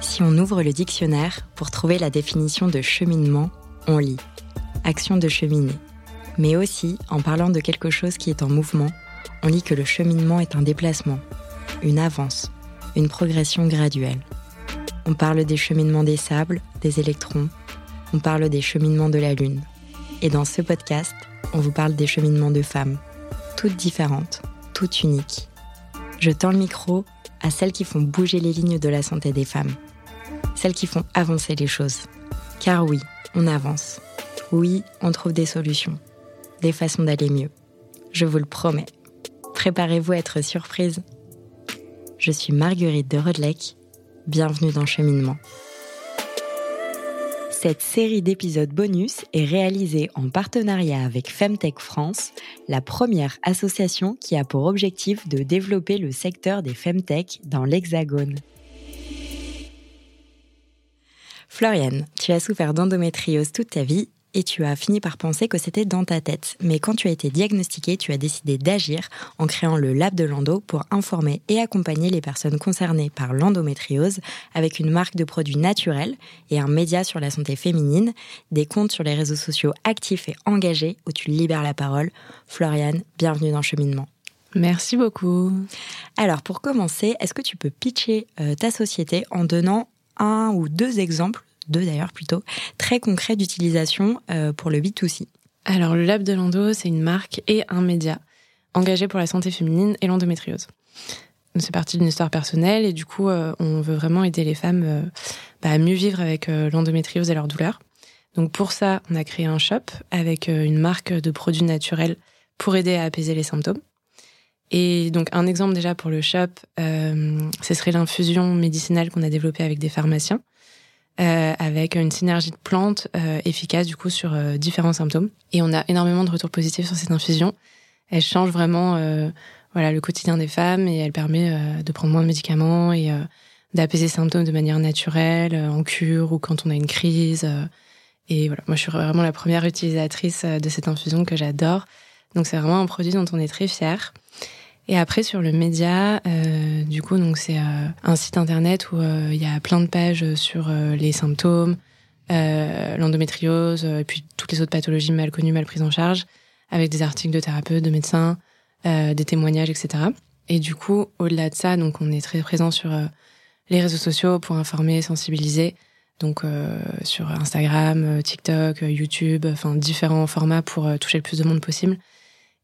Si on ouvre le dictionnaire pour trouver la définition de cheminement, on lit action de cheminer. Mais aussi, en parlant de quelque chose qui est en mouvement, on lit que le cheminement est un déplacement, une avance, une progression graduelle. On parle des cheminements des sables, des électrons, on parle des cheminements de la Lune. Et dans ce podcast, on vous parle des cheminements de femmes, toutes différentes, toutes uniques. Je tends le micro à celles qui font bouger les lignes de la santé des femmes, celles qui font avancer les choses. Car oui, on avance. Oui, on trouve des solutions, des façons d'aller mieux. Je vous le promets. Préparez-vous à être surprise. Je suis Marguerite de Rodelec. Bienvenue dans Cheminement. Cette série d'épisodes bonus est réalisée en partenariat avec Femtech France, la première association qui a pour objectif de développer le secteur des Femtech dans l'Hexagone. Floriane, tu as souffert d'endométriose toute ta vie et tu as fini par penser que c'était dans ta tête. Mais quand tu as été diagnostiquée, tu as décidé d'agir en créant le Lab de l'Endo pour informer et accompagner les personnes concernées par l'endométriose avec une marque de produits naturels et un média sur la santé féminine, des comptes sur les réseaux sociaux actifs et engagés où tu libères la parole. Floriane, bienvenue dans Cheminement. Merci beaucoup. Alors pour commencer, est-ce que tu peux pitcher euh, ta société en donnant un ou deux exemples deux d'ailleurs plutôt, très concrets d'utilisation euh, pour le B2C. Alors le Lab de l'Endo, c'est une marque et un média engagé pour la santé féminine et l'endométriose. C'est parti d'une histoire personnelle et du coup, euh, on veut vraiment aider les femmes euh, bah, à mieux vivre avec l'endométriose et leurs douleurs. Donc pour ça, on a créé un shop avec une marque de produits naturels pour aider à apaiser les symptômes. Et donc un exemple déjà pour le shop, ce serait l'infusion médicinale qu'on a développée avec des pharmaciens. Euh, avec une synergie de plantes euh, efficace du coup sur euh, différents symptômes. Et on a énormément de retours positifs sur cette infusion. Elle change vraiment voilà le quotidien des femmes et elle permet de prendre moins de médicaments et d'apaiser les symptômes de manière naturelle, en cure ou quand on a une crise. et voilà, moi je suis vraiment la première utilisatrice de cette infusion que j'adore. Donc c'est vraiment un produit dont on est très fier. Et après sur le média, du coup donc c'est euh, un site internet où euh, il y a plein de pages sur les symptômes, l'endométriose et puis toutes les autres pathologies mal connues, mal prises en charge, avec des articles de thérapeutes, de médecins, des témoignages, etc. Et du coup au-delà de ça, donc on est très présent sur les réseaux sociaux pour informer, sensibiliser. Donc sur Instagram, TikTok, YouTube, enfin différents formats pour toucher le plus de monde possible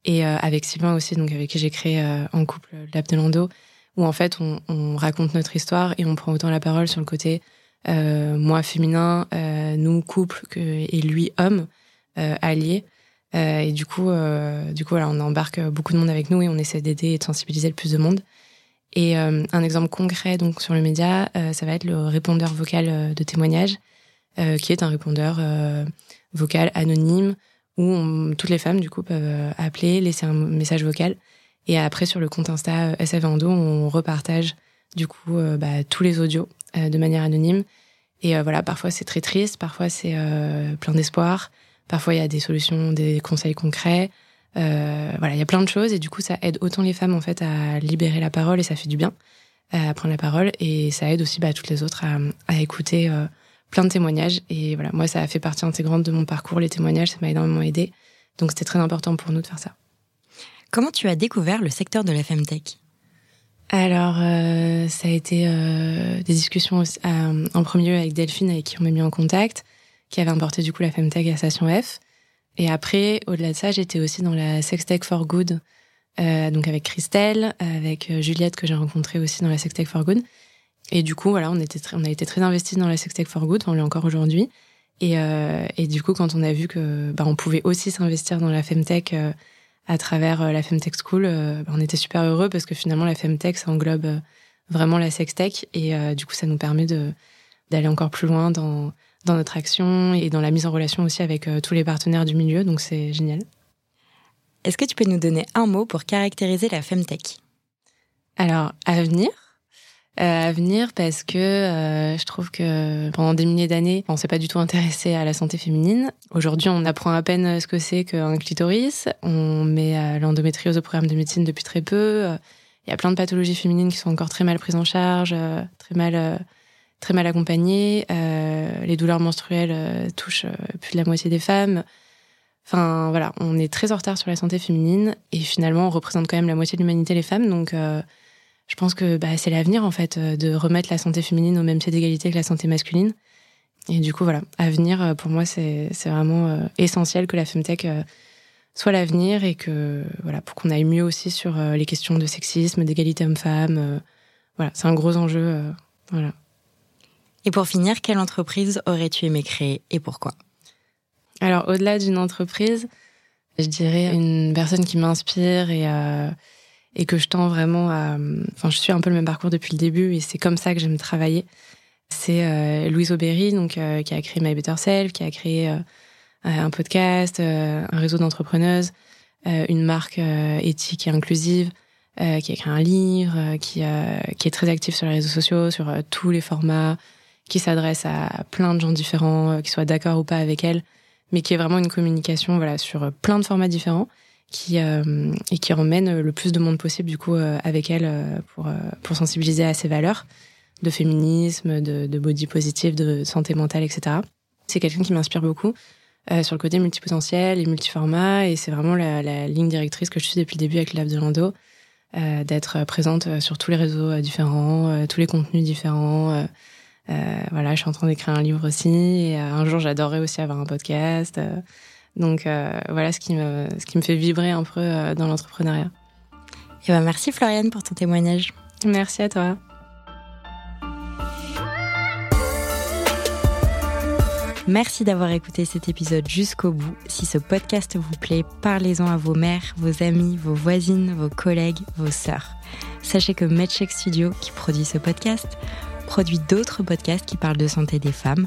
et euh, avec Sylvain aussi, donc avec qui j'ai créé euh, en couple l'Abdelando, où en fait on, on, raconte notre histoire et on prend autant la parole sur le côté euh, moi féminin, euh, nous couple que, et lui homme allié. et du coup, du coup, voilà, on embarque beaucoup de monde avec nous et on essaie d'aider et de sensibiliser le plus de monde. Et un exemple concret donc sur le média, ça va être le répondeur vocal de témoignage, qui est un répondeur vocal anonyme où toutes les femmes du coup peuvent euh, appeler, laisser un message vocal. Et après sur le compte Insta euh, SF Endo, on repartage du coup euh, bah, tous les audios de manière anonyme. Et voilà, parfois c'est très triste, parfois c'est plein d'espoir, parfois il y a des solutions, des conseils concrets. voilà, il y a plein de choses et du coup ça aide autant les femmes en fait à libérer la parole et ça fait du bien à prendre la parole et ça aide aussi bah, toutes les autres à, à écouter plein de témoignages. Et voilà, moi, ça a fait partie intégrante de mon parcours. Les témoignages, ça m'a énormément aidé. Donc, c'était très important pour nous de faire ça. Comment tu as découvert le secteur de la Femtech alors, euh, ça a été euh, des discussions euh, en premier lieu avec Delphine, avec qui on m'a mis en contact, qui avait importé du coup la Femtech à Station F. Et après, au-delà de ça, j'étais aussi dans la Sextech for Good, donc avec Christelle, avec Juliette que j'ai rencontrée aussi dans la Sextech for Good. Et du coup, voilà, on, était on a été très investis dans la Sextech for Good, on l'est encore aujourd'hui. Et, euh, et, du coup, quand on a vu que bah, on pouvait aussi s'investir dans la Femtech euh, à travers euh, la Femtech School, euh, bah, on était super heureux parce que finalement, la Femtech, ça englobe euh, vraiment la Sextech. Et du coup, ça nous permet de d'aller encore plus loin dans, dans notre action et dans la mise en relation aussi avec tous les partenaires du milieu. Donc, c'est génial. Est-ce que tu peux nous donner un mot pour caractériser la Femtech? Alors, à venir à venir parce que je trouve que pendant des milliers d'années, on s'est pas du tout intéressé à la santé féminine. Aujourd'hui, on apprend à peine ce que c'est qu'un clitoris. On met l'endométriose au programme de médecine depuis très peu. Il y a plein de pathologies féminines qui sont encore très mal prises en charge, très mal très mal accompagnées. les douleurs menstruelles touchent plus de la moitié des femmes. Enfin voilà, on est très en retard sur la santé féminine et finalement on représente quand même la moitié de l'humanité les femmes. Donc euh, je pense que bah, c'est l'avenir en fait euh, de remettre la santé féminine au même pied d'égalité que la santé masculine. Et du coup voilà, avenir euh, pour moi c'est vraiment essentiel que la femtech soit l'avenir et que voilà pour qu'on aille mieux aussi sur les questions de sexisme, d'égalité homme-femme. voilà, c'est un gros enjeu. voilà. Et pour finir, quelle entreprise aurais-tu aimé créer et pourquoi? Alors, au-delà d'une entreprise, je dirais une personne qui m'inspire et, euh, et que je tends vraiment à. Enfin, je suis un peu le même parcours depuis le début et c'est comme ça que j'aime travailler. C'est euh, Louise Aubéry, donc, euh, qui a créé My Better Self, qui a créé euh, un podcast, un réseau d'entrepreneuses, une marque éthique et inclusive, qui a écrit un livre, qui, qui est très active sur les réseaux sociaux, sur tous les formats, qui s'adresse à plein de gens différents, qui soient d'accord ou pas avec elle mais qui est vraiment une communication voilà sur euh, plein de formats différents qui euh, et qui emmène le plus de monde possible du coup euh, avec elle pour pour sensibiliser à ses valeurs de féminisme, de, de body positive, de santé mentale, etc. C'est quelqu'un qui m'inspire beaucoup sur le côté multipotentiel et multiformat et c'est vraiment la, la, ligne directrice que je suis depuis le début avec Lab de Lando, d'être présente sur tous les réseaux différents, tous les contenus différents euh, voilà, je suis en train d'écrire un livre aussi. Et euh, un jour, j'adorerais aussi avoir un podcast. Euh, donc voilà ce qui me ce qui me fait vibrer un peu dans l'entrepreneuriat. Et ben merci Floriane pour ton témoignage. Merci à toi. Merci d'avoir écouté cet épisode jusqu'au bout. Si ce podcast vous plaît, parlez-en à vos mères, vos amis, vos voisines, vos collègues, vos sœurs. Sachez que MedCheck Studio, qui produit ce podcast, produit d'autres podcasts qui parlent de santé des femmes.